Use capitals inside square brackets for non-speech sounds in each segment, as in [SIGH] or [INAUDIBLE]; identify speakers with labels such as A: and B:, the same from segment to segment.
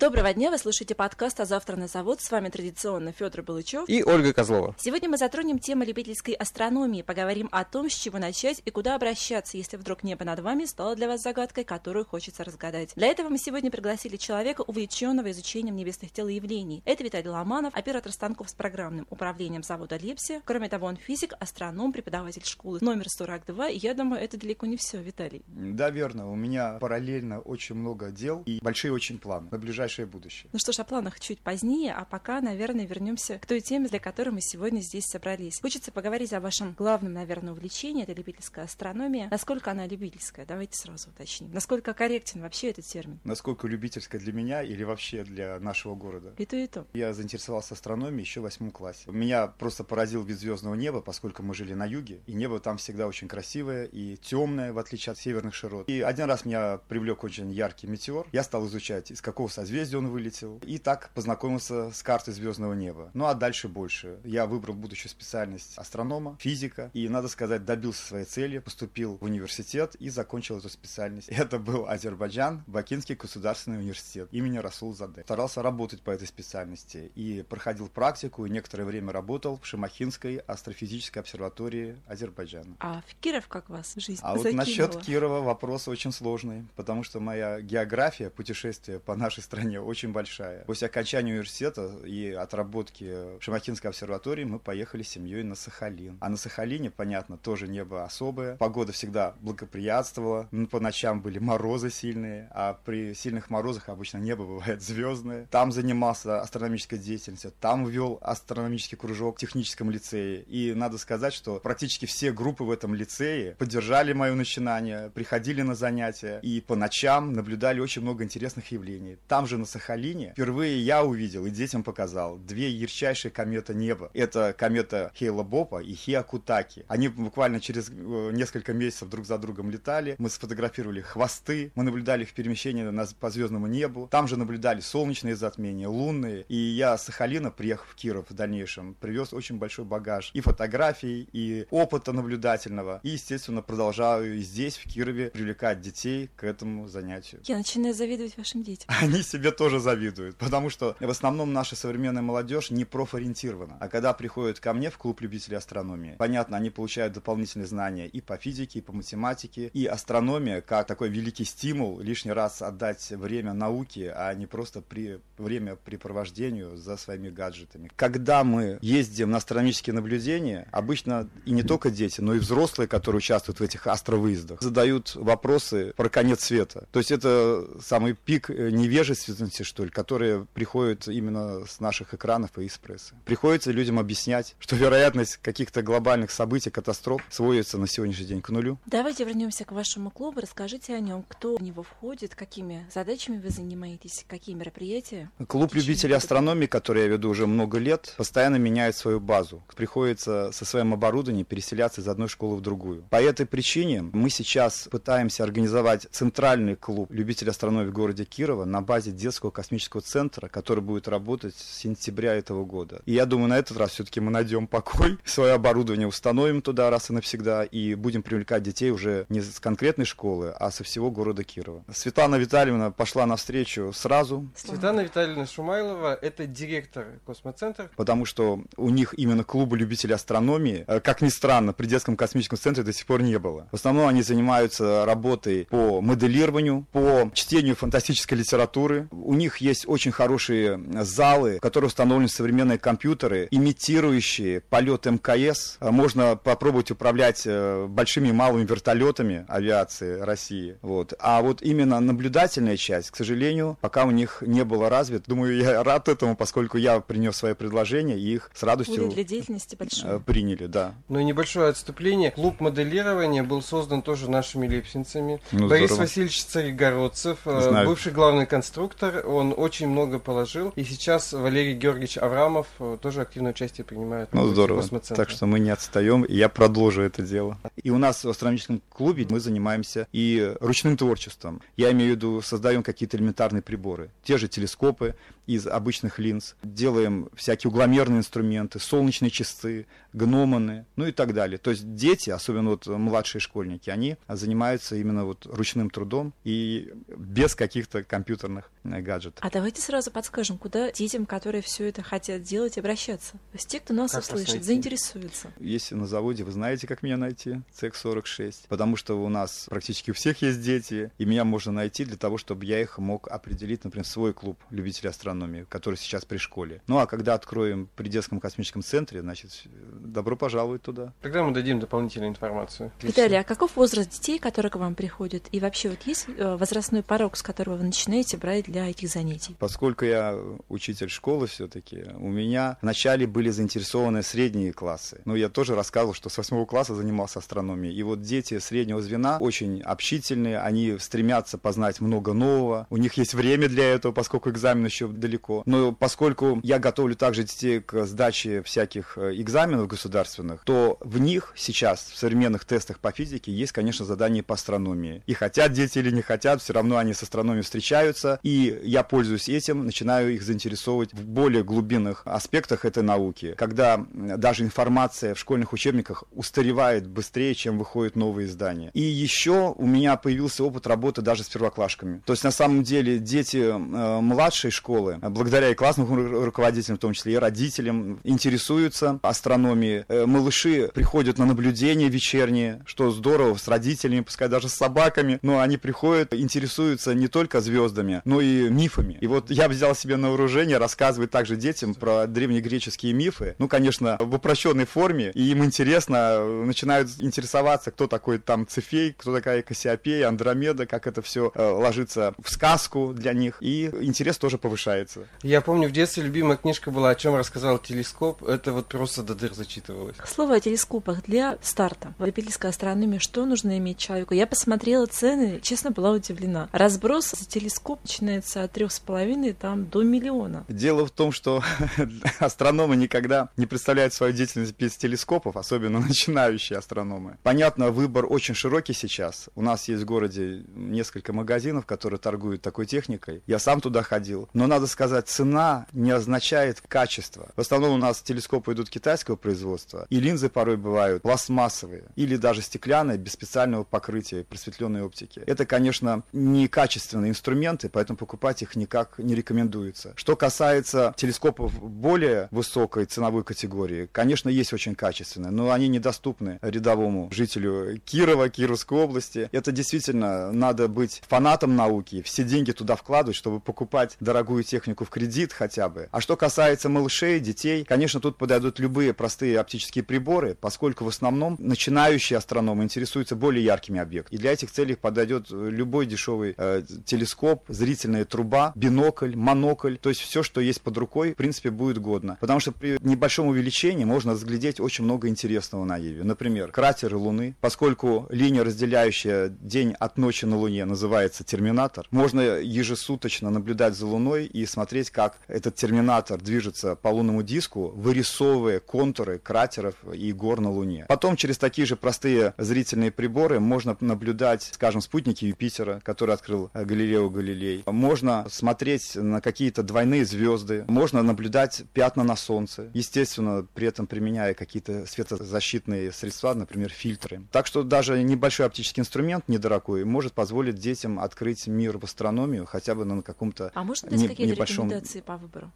A: Доброго дня, вы слушаете подкаст «А завтра на завод». С вами традиционно Федор Балычев
B: и Ольга Козлова.
A: Сегодня мы затронем тему любительской астрономии, поговорим о том, с чего начать и куда обращаться, если вдруг небо над вами стало для вас загадкой, которую хочется разгадать. Для этого мы сегодня пригласили человека, увлеченного изучением небесных тел и явлений. Это Виталий Ломанов, оператор станков с программным управлением завода Лепси. Кроме того, он физик, астроном, преподаватель школы номер 42. И я думаю, это далеко не все, Виталий.
B: Да, верно. У меня параллельно очень много дел и большие очень планы на ближайшее ближайшее будущее.
A: Ну что ж, о планах чуть позднее, а пока, наверное, вернемся к той теме, для которой мы сегодня здесь собрались. Хочется поговорить о вашем главном, наверное, увлечении, это любительская астрономия. Насколько она любительская? Давайте сразу уточним. Насколько корректен вообще этот термин?
B: Насколько любительская для меня или вообще для нашего города?
A: И то, и то.
B: Я заинтересовался астрономией еще в восьмом классе. Меня просто поразил вид звездного неба, поскольку мы жили на юге, и небо там всегда очень красивое и темное, в отличие от северных широт. И один раз меня привлек очень яркий метеор. Я стал изучать, из какого созвездия созвездия он вылетел. И так познакомился с картой звездного неба. Ну а дальше больше. Я выбрал будущую специальность астронома, физика. И, надо сказать, добился своей цели, поступил в университет и закончил эту специальность. [LAUGHS] Это был Азербайджан, Бакинский государственный университет имени Расул Заде. Старался работать по этой специальности и проходил практику, и некоторое время работал в Шимахинской астрофизической обсерватории Азербайджана.
A: А в Киров как вас жизнь
B: А
A: закинула?
B: вот насчет Кирова вопрос очень сложный, потому что моя география, путешествие по нашей стране стране очень большая. После окончания университета и отработки Шамахинской обсерватории мы поехали с семьей на Сахалин. А на Сахалине, понятно, тоже небо особое. Погода всегда благоприятствовала. По ночам были морозы сильные, а при сильных морозах обычно небо бывает звездное. Там занимался астрономической деятельностью, там вел астрономический кружок в техническом лицее. И надо сказать, что практически все группы в этом лицее поддержали мое начинание, приходили на занятия и по ночам наблюдали очень много интересных явлений. Там же на Сахалине впервые я увидел и детям показал две ярчайшие кометы неба. Это комета Хейла Бопа и Хиакутаки. Они буквально через э, несколько месяцев друг за другом летали. Мы сфотографировали хвосты, мы наблюдали их перемещение на, по звездному небу. Там же наблюдали солнечные затмения, лунные. И я с Сахалина, приехав в Киров в дальнейшем, привез очень большой багаж и фотографий, и опыта наблюдательного. И, естественно, продолжаю и здесь, в Кирове, привлекать детей к этому занятию.
A: Я начинаю завидовать вашим детям.
B: Они себе тебе тоже завидуют, потому что в основном наша современная молодежь не профориентирована. А когда приходят ко мне в клуб любителей астрономии, понятно, они получают дополнительные знания и по физике, и по математике, и астрономия как такой великий стимул лишний раз отдать время науке, а не просто при время препровождению за своими гаджетами. Когда мы ездим на астрономические наблюдения, обычно и не только дети, но и взрослые, которые участвуют в этих астровыездах, задают вопросы про конец света. То есть это самый пик невежества ответственности, что ли, которые приходят именно с наших экранов и из прессы. Приходится людям объяснять, что вероятность каких-то глобальных событий, катастроф сводится на сегодняшний день к нулю.
A: Давайте вернемся к вашему клубу, расскажите о нем, кто в него входит, какими задачами вы занимаетесь, какие мероприятия.
B: Клуб любителей астрономии, который я веду уже много лет, постоянно меняет свою базу. Приходится со своим оборудованием переселяться из одной школы в другую. По этой причине мы сейчас пытаемся организовать центральный клуб любителей астрономии в городе Кирова на базе детского космического центра, который будет работать с сентября этого года. И я думаю, на этот раз все-таки мы найдем покой, [LAUGHS] свое оборудование установим туда раз и навсегда, и будем привлекать детей уже не с конкретной школы, а со всего города Кирова. Светлана Витальевна пошла навстречу сразу.
C: Светлана Витальевна Шумайлова – это директор космоцентра.
B: Потому что у них именно клуба любителей астрономии, э, как ни странно, при детском космическом центре до сих пор не было. В основном они занимаются работой по моделированию, по чтению фантастической литературы, у них есть очень хорошие залы, в которых установлены современные компьютеры, имитирующие полет МКС. Можно попробовать управлять э, большими и малыми вертолетами авиации России. Вот. А вот именно наблюдательная часть, к сожалению, пока у них не было развит. Думаю, я [LAUGHS] рад этому, поскольку я принес свои предложения, и их с радостью
A: для деятельности большой. Э,
B: приняли, да.
C: Ну и небольшое отступление. Клуб моделирования был создан тоже нашими лепсинцами. Ну, Борис здорово. Васильевич Царегородцев, э, Знаю. бывший главный конструктор автор, он очень много положил. И сейчас Валерий Георгиевич Аврамов э, тоже активное участие принимает.
B: Ну, здорово. Так что мы не отстаем, и я продолжу это дело. И у нас в астрономическом клубе мы занимаемся и ручным творчеством. Я имею в виду, создаем какие-то элементарные приборы. Те же телескопы из обычных линз. Делаем всякие угломерные инструменты, солнечные часы, гномоны, ну и так далее. То есть дети, особенно вот младшие школьники, они занимаются именно вот ручным трудом и без каких-то компьютерных гаджетов.
A: А давайте сразу подскажем, куда детям, которые все это хотят делать, обращаться? То есть те, кто нас как услышит, заинтересуются.
B: Если на заводе, вы знаете, как меня найти, ЦЕК-46, потому что у нас практически у всех есть дети, и меня можно найти для того, чтобы я их мог определить, например, свой клуб любителей астрономии, который сейчас при школе. Ну а когда откроем при детском космическом центре, значит, добро пожаловать туда.
C: Тогда мы дадим дополнительную информацию.
A: Виталий, а каков возраст детей, которые к вам приходят? И вообще вот есть э, возрастной порог, с которого вы начинаете брать для этих занятий?
B: Поскольку я учитель школы все-таки, у меня вначале были заинтересованы средние классы. Но я тоже рассказывал, что с восьмого класса занимался астрономией. И вот дети среднего звена очень общительные, они стремятся познать много нового. У них есть время для этого, поскольку экзамен еще далеко. Но поскольку я готовлю также детей к сдаче всяких э, экзаменов государственных, то в них сейчас, в современных тестах по физике, есть, конечно, задания по астрономии. И хотят дети или не хотят, все равно они с астрономией встречаются, и я пользуюсь этим, начинаю их заинтересовывать в более глубинных аспектах этой науки, когда даже информация в школьных учебниках устаревает быстрее, чем выходят новые издания. И еще у меня появился опыт работы даже с первоклашками. То есть, на самом деле, дети э, младшей школы, благодаря и классным руководителям, в том числе и родителям, интересуются астрономией. Э, малыши приходят на наблюдения вечерние, что здорово, с родителями, пускай даже с собаками, но они приходят, интересуются не только звездами, но и мифами. И вот я взял себе на вооружение рассказывать также детям про древнегреческие мифы, ну, конечно, в упрощенной форме, и им интересно, начинают интересоваться, кто такой там Цефей, кто такая Кассиопея, Андромеда, как это все э, ложится в сказку для них, и интерес тоже повышается.
C: Я помню, в детстве любимая книжка была, о чем рассказал телескоп, это вот просто до дыр зачитывалось.
A: Слово о телескопах для старта. В любительской астрономии что нужно иметь человеку? Я посмотрела цены, честно, была удивлена. Разброс за телескоп начинается от трех с половиной там до миллиона.
B: Дело в том, что [LAUGHS] астрономы никогда не представляют свою деятельность без телескопов, особенно [LAUGHS] начинающие астрономы. Понятно, выбор очень широкий сейчас. У нас есть в городе несколько магазинов, которые торгуют такой техникой. Я сам туда ходил. Но надо сказать, цена не означает качество. В основном у нас телескопы идут китайского производства. И линзы порой бывают пластмассовые или даже стеклянные, без специального покрытия, просветленной оптики. Это, конечно, не качественные инструменты, поэтому покупать их никак не рекомендуется. Что касается телескопов более высокой ценовой категории, конечно, есть очень качественные, но они недоступны рядовому жителю Кирова, Кировской области. Это действительно надо быть фанатом науки, все деньги туда вкладывать, чтобы покупать дорогую технику в кредит хотя бы. А что касается малышей, детей, конечно, тут подойдут любые простые оптические приборы, поскольку в основном начинающие астрономы интересуются более яркими объектами. И для этих целей подойдет любой дешевый э, телескоп, зрительная труба, бинокль, монокль, то есть все, что есть под рукой, в принципе, будет годно. Потому что при небольшом увеличении можно разглядеть очень много интересного на Еве. Например, кратеры Луны, поскольку линия, разделяющая день от ночи на Луне, называется терминатор, можно ежесуточно наблюдать за Луной и смотреть, как этот терминатор движется по лунному диску, вырисовывая контуры кратеров и гор на Луне. Потом через такие же простые зрительные приборы можно наблюдать, скажем, спутники Юпитера, который открыл э, Галилео Галилей. Можно смотреть на какие-то двойные звезды, можно наблюдать пятна на Солнце, естественно, при этом применяя какие-то светозащитные средства, например, фильтры. Так что даже небольшой оптический инструмент недорогой может позволить детям открыть мир в астрономию хотя бы на каком-то
A: А можно дать не, какие-то небольшом... рекомендации по выбору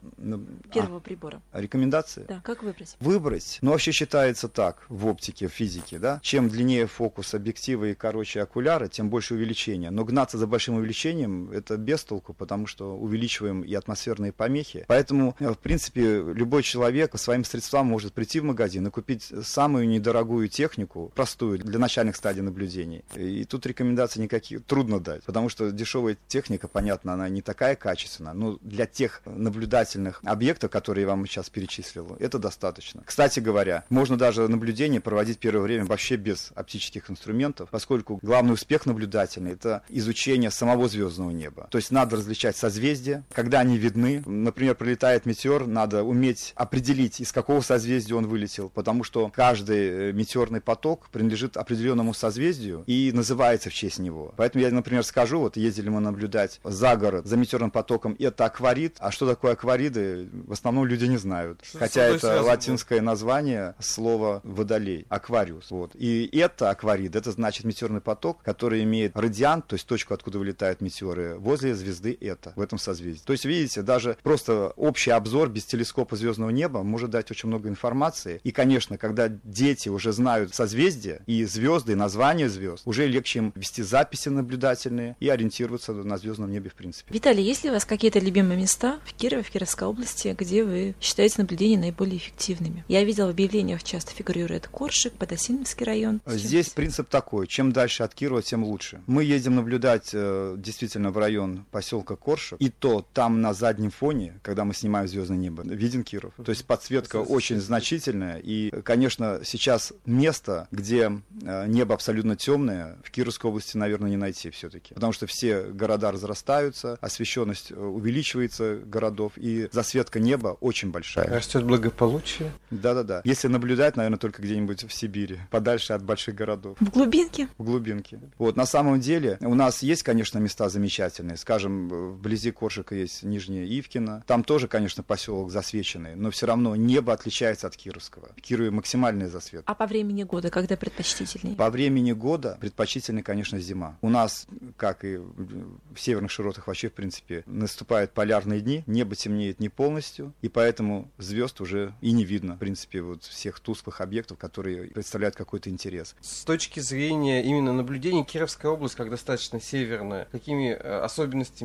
A: первого а, прибора?
B: Рекомендации?
A: Да, как выбрать?
B: Выбрать. Но вообще считается так в оптике, в физике, да. Чем длиннее фокус объектива и короче окуляра, тем больше увеличение. Но гнаться за большим увеличением это без толку, потому что увеличиваем и атмосферные помехи. Поэтому, э, в принципе, любой человек по своим средствам может прийти в магазин и купить самую недорогую технику, простую, для начальных стадий наблюдений. И тут рекомендаций никаких трудно дать, потому что дешевая техника, понятно, она не такая качественная, но для тех наблюдательных объектов, которые я вам сейчас перечислил, это достаточно. Кстати говоря, можно даже наблюдение проводить первое время вообще без оптических инструментов, поскольку главный успех наблюдательный – это изучение самого звездного неба. То есть надо различать созвездия, когда они видны. Например, прилетает метеор, надо уметь определить, из какого созвездия он вылетел, потому что каждый э, метеорный поток принадлежит определенному созвездию и называется в честь него. Поэтому я, например, скажу, вот ездили мы наблюдать за город за метеорным потоком, это акварит. А что такое аквариды, в основном люди не знают. Что Хотя это латинское было? название слова водолей, аквариус. Вот. И это акварид, это значит метеорный поток, который имеет радиант, то есть точку, откуда вылетают метеоры, возле звезды это, в этом созвездии. То есть, видите, даже просто общий обзор без телескопа звездного неба может дать очень много информации. И, конечно, когда дети уже знают созвездия и звезды, и названия звезд, уже легче им вести записи наблюдательные и ориентироваться на звездном небе в принципе.
A: Виталий, есть ли у вас какие-то любимые места в Кирове, в Кировской области, где вы считаете наблюдения наиболее эффективными? Я видела в объявлениях часто фигурирует Коршик, Подосиновский район.
B: Здесь принцип такой, чем дальше от Кирова, тем лучше. Мы едем наблюдать э, действительно в район поселка Коршик, и то там на заднем фоне, когда мы снимаем звездное небо, виден Киров. То есть подсветка очень значительная, и, конечно, сейчас место, где э, небо абсолютно темное, в Кировской области, наверное, не найти все-таки. Потому что все города разрастаются, освещенность э, увеличивается городов, и засветка неба очень большая.
C: Растет благополучие.
B: Да-да-да. Если наблюдать, наверное, только где-нибудь в Сибири, подальше от больших городов.
A: В глубинке?
B: В глубинке. Вот, на самом деле, у нас есть, конечно, места замечательные. Скажем, вблизи Коршика есть Нижняя Ивкина. Там тоже, конечно, поселок засвеченный, но все равно небо отличается от Кировского. В Кирове максимальный засвет.
A: А по времени года, когда предпочтительнее?
B: По времени года предпочтительнее, конечно, зима. У нас, как и в северных широтах вообще, в принципе, наступают полярные дни, небо темнеет не полностью, и поэтому звезд уже и не видно, в принципе, вот всех тусклых объектов, которые представляют какой-то интерес.
C: С точки зрения именно наблюдений, Кировская область, как достаточно северная, какими э,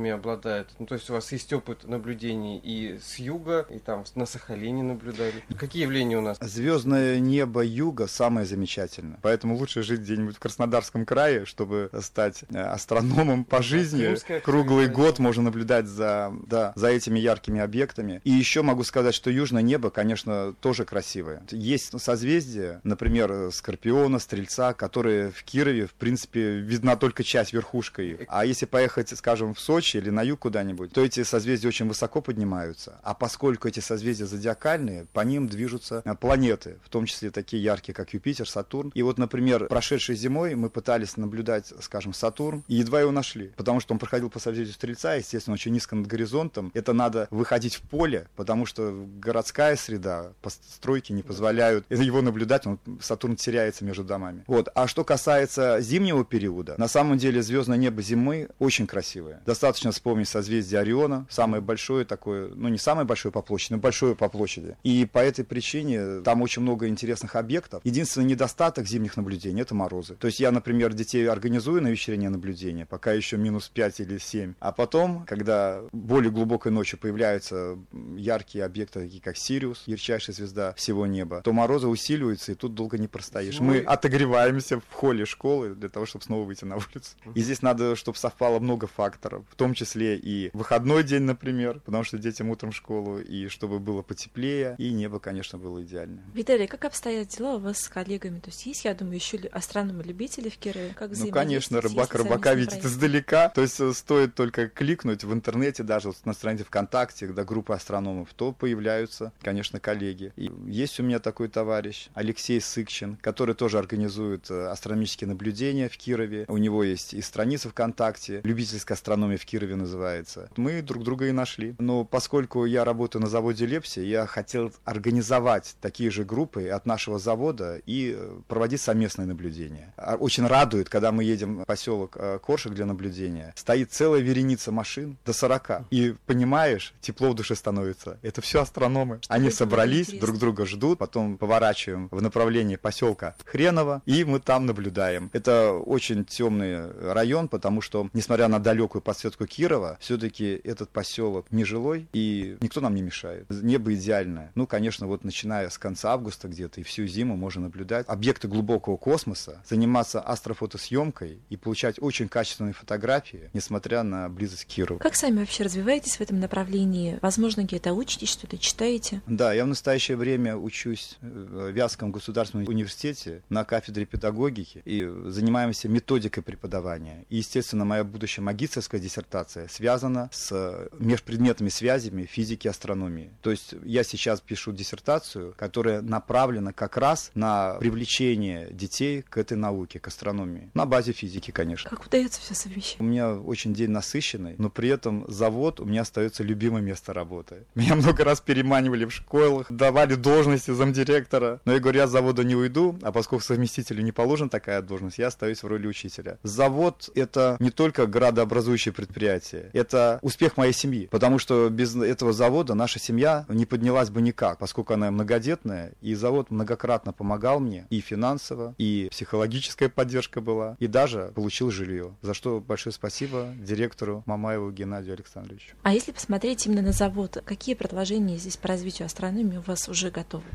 C: особенностями обладает? Ну, то есть у вас есть опыт наблюдений и с юга, и там на Сахалине наблюдали. Какие явления у нас?
B: Звездное небо юга самое замечательное. Поэтому лучше жить где-нибудь в Краснодарском крае, чтобы стать э, астрономом по жизни. Круглый год можно наблюдать за, да, за этими яркими объектами. И еще могу сказать, что южное небо, конечно, тоже красивое. Есть созвездия, например, Скорпиона, Стрельца, которые в Кирове, в принципе, видна только часть верхушкой. А если поехать, скажем, в Сочи или на юг куда-нибудь, то эти созвездия очень высоко поднимаются. А поскольку эти созвездия зодиакальные, по ним движутся э, планеты, в том числе такие яркие, как Юпитер, Сатурн. И вот, например, прошедшей зимой мы пытались наблюдать, скажем, Сатурн, и едва его нашли, потому что он проходил по созвездию Стрельца, естественно, очень низко над горизонтом. Это надо выходить в поле, потому что городская среда, постройки не позволяют его наблюдать, он, Сатурн теряется между домами. Вот. А что касается зимнего периода, на самом деле звездное небо зимы очень красивое. Достаточно вспомнить созвездие Ориона, самое большое такое, ну не самое большое по площади, но большое по площади. И по этой причине там очень много интересных объектов. Единственный недостаток зимних наблюдений – это морозы. То есть я, например, детей организую на вечернее наблюдение, пока еще минус 5 или 7. А потом, когда более глубокой ночью появляются яркие объекты, такие как Сириус, ярчайшая звезда всего неба, то морозы усиливаются, и тут долго не простоишь. Мы отогреваемся в холле школы для того, чтобы снова выйти на улицу. И здесь надо, чтобы совпало много факторов, в том числе и выходной день, например, потому что детям утром в школу, и чтобы было потеплее, и небо, конечно, было идеальное.
A: Виталий, как обстоят дела у вас с коллегами? То есть есть, я думаю, еще астрономы-любители в Кирове? Как
B: ну, конечно, рыбак рыбака видит издалека. То есть э, стоит только кликнуть в интернете, даже на странице ВКонтакте, когда группа астрономов, то появляются, конечно, коллеги. И есть у меня такой товарищ, Алексей Сыкчин, который тоже организует э, астрономические наблюдения в Кирове. У него есть и страница ВКонтакте, любительская астрономия в Кирове называется. Мы друг друга и нашли. Но поскольку я работаю на заводе Лепси, я хотел организовать такие же группы от нашего завода и э, проводить совместные наблюдения. А, очень радует, когда мы едем в поселок э, Коршик для наблюдения, стоит целая вереница машин до 40. И понимаешь, тепло в душе становится. Это все астрономы. Они собрались, друг друга ждут, потом поворачиваем в направлении поселка Хреново, и мы там наблюдаем. Это очень темный район, потому что, несмотря на далекую подсветку Кирова, все-таки этот поселок нежилой, и никто нам не мешает. Небо идеальное. Ну, конечно, вот начиная с конца августа где-то и всю зиму можно наблюдать объекты глубокого космоса, заниматься астрофотосъемкой и получать очень качественные фотографии, несмотря на близость к Кирову.
A: Как сами вообще развиваетесь в этом направлении? Возможно, где-то учитесь, что-то читаете?
B: Да, я в настоящее время учусь в Вятском государственном университете на кафедре педагогики и занимаемся методикой преподавания. И, естественно, моя будущая магистрская диссертация связана с межпредметными связями физики и астрономии. То есть я сейчас пишу диссертацию, которая направлена как раз на привлечение детей к этой науке, к астрономии. На базе физики, конечно.
A: Как удается все совмещать?
B: У меня очень день насыщенный, но при этом завод у меня остается любимое место работы. Меня много раз переманивали в школах, давали должности замдиректора. Но я говорю, я с завода не уйду, а поскольку совместителю не положена такая должность, я остаюсь в роли учителя. Завод — это не только градообразующее предприятие, это успех моей семьи, потому что без этого завода наша семья не поднялась бы никак, поскольку она многодетная, и завод многократно помогал мне и финансово, и психологическая поддержка была, и даже получил жилье, за что большое спасибо директору Мамаеву Геннадию Александровичу.
A: А если посмотреть именно на завод, какие предложения здесь по развитию астрономии у вас уже готовы?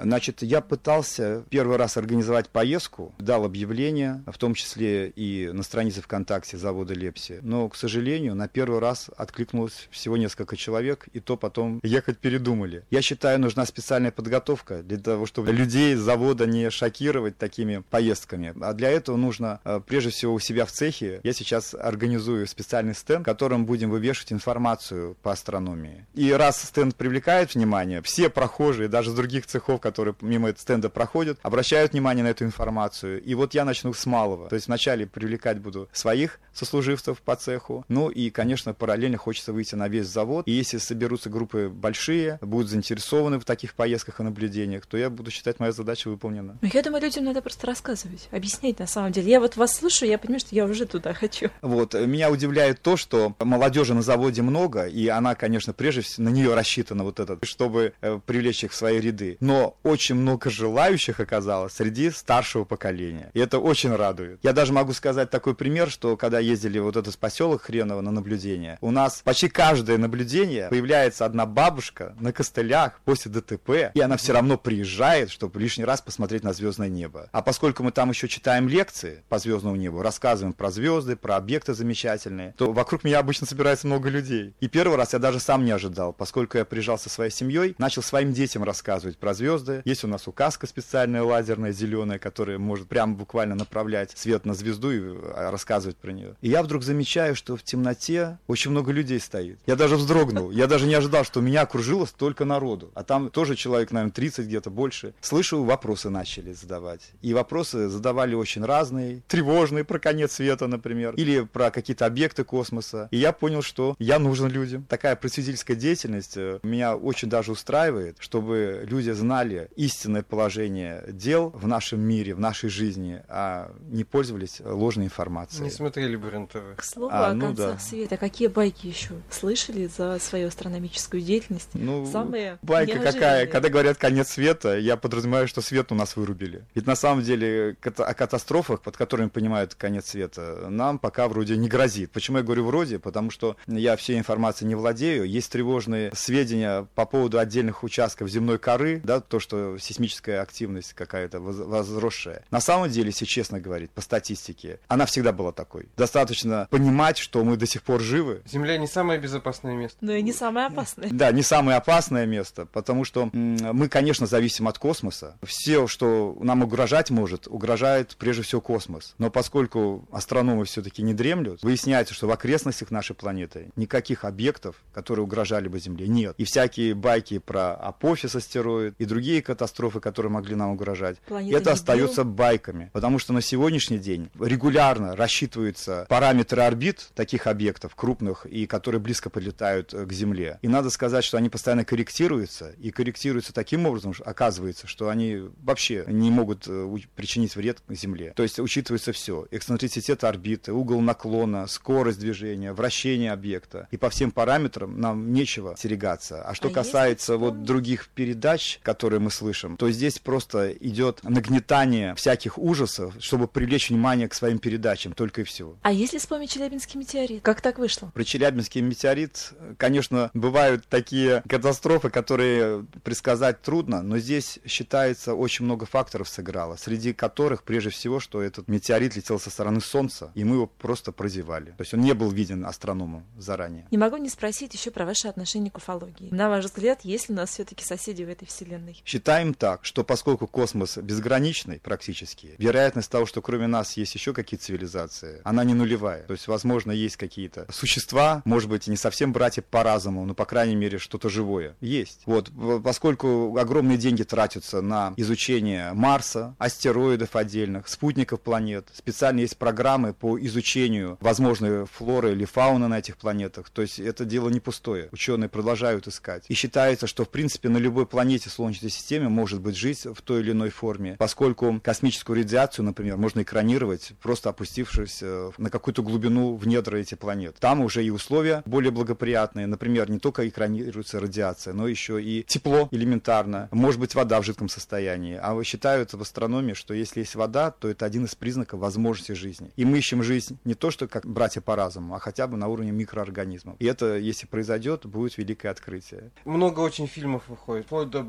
B: Значит, я пытался первый раз организовать поездку, дал объявление, в том числе и на странице ВКонтакте завода Лепси. Но, к сожалению, на первый раз откликнулось всего несколько человек, и то потом ехать передумали. Я считаю, нужна специальная подготовка для того, чтобы людей с завода не шокировать такими поездками. А для этого нужно, э, прежде всего, у себя в цехе. Я сейчас организую специальный стенд, в котором будем вывешивать информацию по астрономии. И раз стенд привлекает внимание, все прохожие, даже с других цехов, которые мимо этого стенда проходят, обращают внимание на эту информацию. И вот я начну с малого. То есть вначале привлекать буду своих сослуживцев по цеху. Ну и, конечно, параллельно хочется выйти на весь завод. И если соберутся группы большие, будут заинтересованы в таких поездках и наблюдениях, то я буду считать, моя задача выполнена.
A: Ну, я думаю, людям надо просто рассказывать, объяснять на самом деле. Я вот вас слушаю, я понимаю, что я уже туда хочу.
B: Вот. Меня удивляет то, что молодежи на заводе много, и она, конечно, прежде всего на нее рассчитана вот этот, чтобы э, привлечь их в свои ряды. Но очень много желающих оказалось среди старшего поколения. И это очень радует. Я даже могу сказать такой пример, что когда ездили вот этот поселок Хреново на наблюдение, у нас почти каждое наблюдение появляется одна бабушка на костылях после ДТП, и она все равно приезжает, чтобы лишний раз посмотреть на звездное небо. А поскольку мы там еще читаем лекции по звездному небу, рассказываем про звезды, про объекты замечательные, то вокруг меня обычно собирается много людей. И первый раз я даже сам не ожидал, поскольку я приезжал со своей семьей, начал своим детям рассказывать про звезды, есть у нас указка специальная лазерная, зеленая, которая может прямо буквально направлять свет на звезду и а, рассказывать про нее. И я вдруг замечаю, что в темноте очень много людей стоит. Я даже вздрогнул. Я даже не ожидал, что меня окружило столько народу. А там тоже человек, наверное, 30 где-то больше. Слышу, вопросы начали задавать. И вопросы задавали очень разные. Тревожные про конец света, например. Или про какие-то объекты космоса. И я понял, что я нужен людям. Такая просветительская деятельность э, меня очень даже устраивает, чтобы люди знали истинное положение дел в нашем мире, в нашей жизни, а не пользовались ложной информацией.
C: Не смотрели бы рен
A: К слову а, о ну концах да. света, какие байки еще слышали за свою астрономическую деятельность?
B: Ну, Самые байка неожиданные. какая? Когда говорят конец света, я подразумеваю, что свет у нас вырубили. Ведь на самом деле о катастрофах, под которыми понимают конец света, нам пока вроде не грозит. Почему я говорю вроде? Потому что я всей информацией не владею. Есть тревожные сведения по поводу отдельных участков земной коры, да, то, что сейсмическая активность какая-то возросшая. На самом деле, если честно говорить, по статистике, она всегда была такой. Достаточно понимать, что мы до сих пор живы.
C: Земля не самое безопасное место.
A: Но и не самое опасное.
B: Да, не самое опасное место, потому что мы, конечно, зависим от космоса. Все, что нам угрожать может, угрожает прежде всего космос. Но поскольку астрономы все-таки не дремлют, выясняется, что в окрестностях нашей планеты никаких объектов, которые угрожали бы Земле, нет. И всякие байки про апофис астероид и другие катастрофы катастрофы, которые могли нам угрожать, Планета это остается байками. Потому что на сегодняшний день регулярно рассчитываются параметры орбит таких объектов крупных и которые близко подлетают э, к Земле. И надо сказать, что они постоянно корректируются, и корректируются таким образом, что оказывается, что они вообще не могут э, причинить вред Земле. То есть учитывается все. Эксцентриситет орбиты, угол наклона, скорость движения, вращение объекта. И по всем параметрам нам нечего серегаться. А что а касается вот других передач, которые мы слышим, то здесь просто идет нагнетание всяких ужасов, чтобы привлечь внимание к своим передачам, только и всего.
A: А если вспомнить Челябинский метеорит, как так вышло?
B: Про Челябинский метеорит, конечно, бывают такие катастрофы, которые предсказать трудно, но здесь считается очень много факторов сыграло, среди которых прежде всего, что этот метеорит летел со стороны Солнца, и мы его просто прозевали. То есть он не был виден астрономом заранее.
A: Не могу не спросить еще про ваше отношение к уфологии. На ваш взгляд, есть ли у нас все-таки соседи в этой вселенной?
B: Считаем так, что поскольку космос безграничный практически, вероятность того, что кроме нас есть еще какие-то цивилизации, она не нулевая. То есть, возможно, есть какие-то существа, может быть, не совсем братья по разуму, но, по крайней мере, что-то живое. Есть. Вот, поскольку огромные деньги тратятся на изучение Марса, астероидов отдельных, спутников планет, специально есть программы по изучению возможной флоры или фауны на этих планетах. То есть это дело не пустое. Ученые продолжают искать. И считается, что в принципе на любой планете Солнечной системы может быть жизнь в той или иной форме, поскольку космическую радиацию, например, можно экранировать, просто опустившись э, на какую-то глубину в недра этих планет. Там уже и условия более благоприятные. Например, не только экранируется радиация, но еще и тепло элементарно. Может быть, вода в жидком состоянии. А считают в астрономии, что если есть вода, то это один из признаков возможности жизни. И мы ищем жизнь не то, что как братья по разуму, а хотя бы на уровне микроорганизмов. И это, если произойдет, будет великое открытие.
C: Много очень фильмов выходит, вплоть до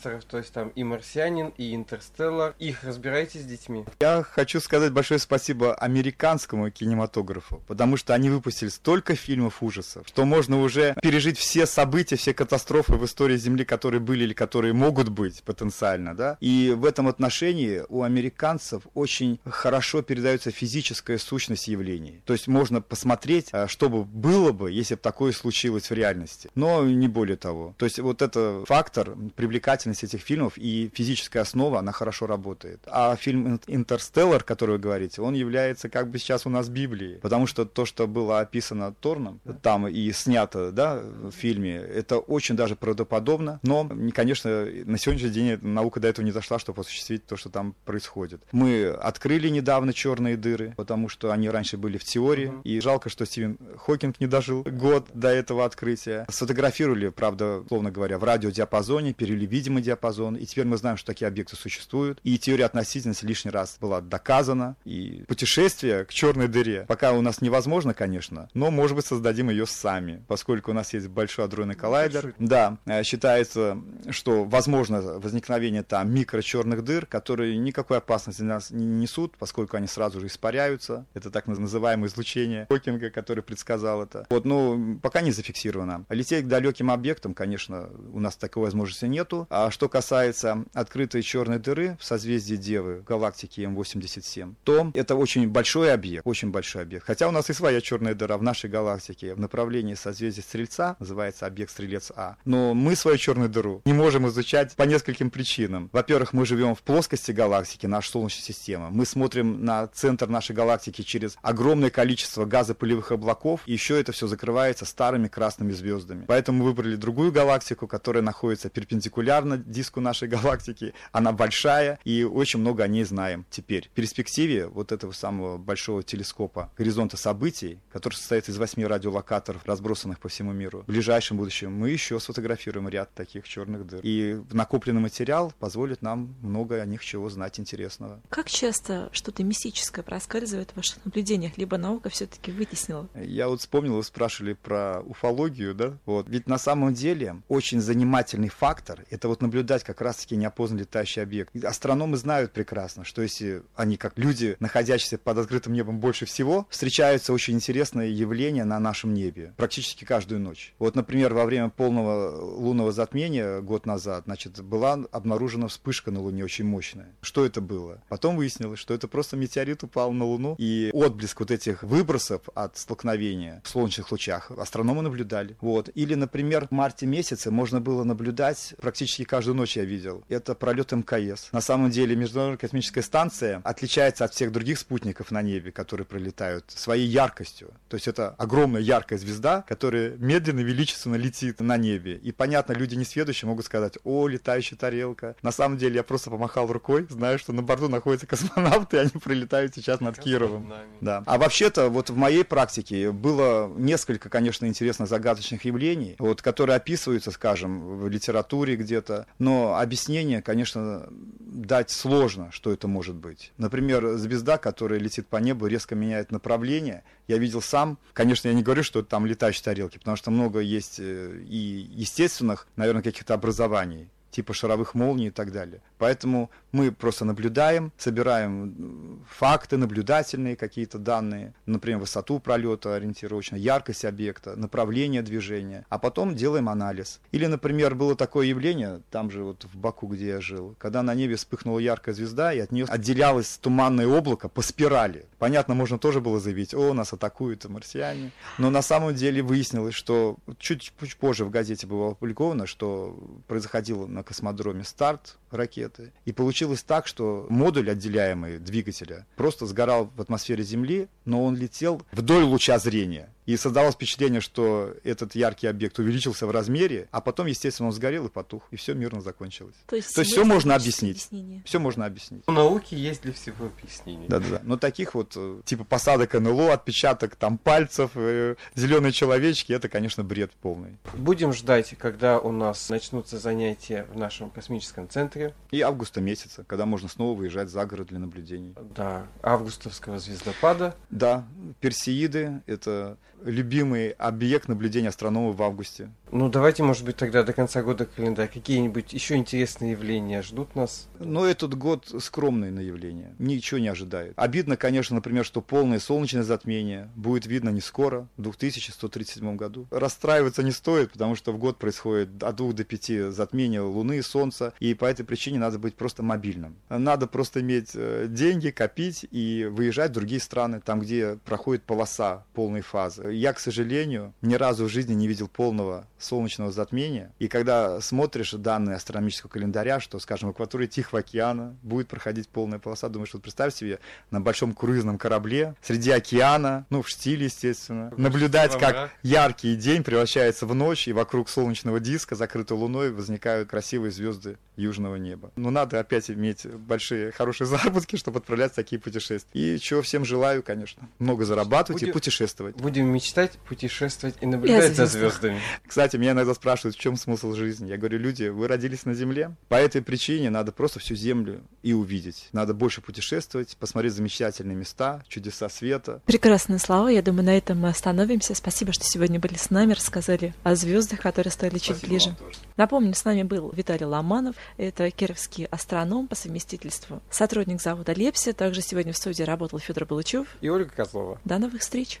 C: блокбастеров, то есть там и «Марсианин», и «Интерстеллар». Их разбирайтесь с детьми.
B: Я хочу сказать большое спасибо американскому кинематографу, потому что они выпустили столько фильмов ужасов, что можно уже пережить все события, все катастрофы в истории Земли, которые были или которые могут быть потенциально, да. И в этом отношении у американцев очень хорошо передается физическая сущность явлений. То есть можно посмотреть, а, что бы было бы, если бы такое случилось в реальности. Но не более того. То есть вот это фактор привлекательности этих фильмов и физическая основа, она хорошо работает. А фильм «Интерстеллар», который вы говорите, он является как бы сейчас у нас Библией. Потому что то, что было описано Торном, там и снято да, в фильме, это очень даже правдоподобно. Но, конечно, на сегодняшний день наука до этого не дошла, чтобы осуществить то, что там происходит. Мы открыли недавно черные дыры, потому что они раньше были в теории, uh-huh. и жалко, что Стивен Хокинг не дожил год до этого открытия. Сфотографировали, правда, словно говоря, в радиодиапазоне, перевели видимый диапазон, и теперь мы знаем, что такие объекты существуют, и теория относительности лишний раз была доказана, и путешествие к черной дыре пока у нас невозможно, конечно, но, может быть, создадим ее сами, поскольку у нас есть большой адронный коллайдер. Большой. Да, э, считается, что возможно возникновение там микрочерных дыр, которые никакой опасности для нас не несут, поскольку они сразу же испаряются. Это так называемое излучение Хокинга, который предсказал это. Вот, ну, пока не зафиксировано. Лететь к далеким объектам, конечно, у нас такой возможности нету. А что касается открытой черной дыры в созвездии Девы, галактики М87, то это очень большой объект, очень большой объект. Хотя у нас и своя черная дыра в нашей галактике в направлении созвездия Стрельца, называется объект Стрелец А. Но мы свою черную дыру не можем изучать по нескольким причинам. Во-первых, мы живем в плоскости галактики, наша Солнечная система. Мы смотрим на центр нашей галактики через огромное количество газопылевых облаков, и еще это все закрывается старыми красными звездами. Поэтому мы выбрали другую галактику, которая находится перпендикулярно диску нашей галактики. Она большая, и очень много о ней знаем теперь. В перспективе вот этого самого большого телескопа горизонта событий, который состоит из восьми радиолокаторов, разбросанных по всему миру, в ближайшем будущем мы еще сфотографируем ряд таких черных дыр. И накопленный материал позволит нам много о них чего знать интересного.
A: Как часто что-то мистическое проскальзывает в ваших наблюдениях, либо наука все-таки вытеснила?
B: Я вот вспомнил, вы спрашивали про уфологию, да? Вот. Ведь на самом деле очень занимательный фактор — это вот наблюдать как раз-таки неопознанный летающий объект. Астрономы знают прекрасно, что если они, как люди, находящиеся под открытым небом больше всего, встречаются очень интересные явления на нашем небе практически каждую ночь. Вот, например, во время полного лунного затмения год назад, значит, была обнаружена вспышка на Луне очень мощная. Что это было? Потом выяснилось, что это просто метеорит упал на Луну, и отблеск вот этих выбросов от столкновения в солнечных лучах астрономы наблюдали. Вот. Или, например, в марте месяце можно было наблюдать, практически каждую ночь я видел, это пролет МКС. На самом деле Международная космическая станция отличается от всех других спутников на небе, которые пролетают, своей яркостью. То есть это огромная яркая звезда, которая медленно, величественно летит на небе. И понятно, люди несведущие могут сказать, о, летающая тарелка. На самом деле я просто помахал рукой, знаю, что на борту находятся космонавты, [LAUGHS] и они пролетают сейчас над Кировом. Да. А вообще-то вот в моей практике было несколько, конечно, интересных загадочных явлений, вот, которые описываются, скажем, в литературе где-то, но объяснение, конечно, дать сложно, что это может быть. Например, звезда, которая летит по небу, резко меняет направление. Я видел сам, конечно, я не говорю, что там летающие тарелки, потому что много есть э, и естественных, наверное, каких-то образований типа шаровых молний и так далее. Поэтому мы просто наблюдаем, собираем факты наблюдательные, какие-то данные, например, высоту пролета ориентировочно, яркость объекта, направление движения, а потом делаем анализ. Или, например, было такое явление, там же вот в Баку, где я жил, когда на небе вспыхнула яркая звезда, и от нее отделялось туманное облако по спирали. Понятно, можно тоже было заявить, о, нас атакуют марсиане. Но на самом деле выяснилось, что чуть, чуть позже в газете было опубликовано, что происходило на космодроме старт ракеты. И получилось так, что модуль, отделяемый двигателя, просто сгорал в атмосфере Земли, но он летел вдоль луча зрения. И создалось впечатление, что этот яркий объект увеличился в размере, а потом, естественно, он сгорел и потух, и все мирно закончилось. То есть, То есть все можно объяснить. Объяснение. Все можно объяснить.
C: У науки есть для всего объяснение.
B: Да-да. Но таких вот, э, типа посадок НЛО, отпечаток там пальцев, э, зеленые человечки, это, конечно, бред полный.
C: Будем ждать, когда у нас начнутся занятия в нашем космическом центре.
B: И августа месяца, когда можно снова выезжать за город для наблюдений.
C: Да, августовского звездопада.
B: Да, Персеиды — это любимый объект наблюдения астрономов в августе.
C: Ну, давайте, может быть, тогда до конца года календарь. Какие-нибудь еще интересные явления ждут нас?
B: Но этот год скромный на явления. Ничего не ожидает. Обидно, конечно, например, что полное солнечное затмение будет видно не скоро, в 2137 году. Расстраиваться не стоит, потому что в год происходит от двух до пяти затмения Луны и Солнца, и по этой причине надо быть просто мобильным. Надо просто иметь э, деньги, копить и выезжать в другие страны, там, где проходит полоса полной фазы. Я, к сожалению, ни разу в жизни не видел полного солнечного затмения. И когда смотришь данные астрономического календаря, что, скажем, в акватории Тихого океана будет проходить полная полоса, думаешь, вот представь себе на большом круизном корабле среди океана, ну, в штиле, естественно, наблюдать, как яркий день превращается в ночь, и вокруг солнечного диска, закрытой луной, возникают красивые звезды южного неба. Но надо опять иметь большие, хорошие заработки, чтобы отправлять такие путешествия. И чего всем желаю, конечно. Много зарабатывать будем, и путешествовать.
C: Будем мечтать, путешествовать и наблюдать за звездами.
B: Кстати, меня иногда спрашивают, в чем смысл жизни. Я говорю, люди, вы родились на Земле. По этой причине надо просто всю Землю и увидеть. Надо больше путешествовать, посмотреть замечательные места, чудеса света.
A: Прекрасные слова. Я думаю, на этом мы остановимся. Спасибо, что сегодня были с нами, рассказали о звездах, которые стояли чуть Спасибо ближе. Напомню, с нами был Виталий Ломанов. Это кировский астроном по совместительству. Сотрудник завода Лепси. Также сегодня в студии работал Федор Балычев.
C: И Ольга Козлова.
A: До новых встреч.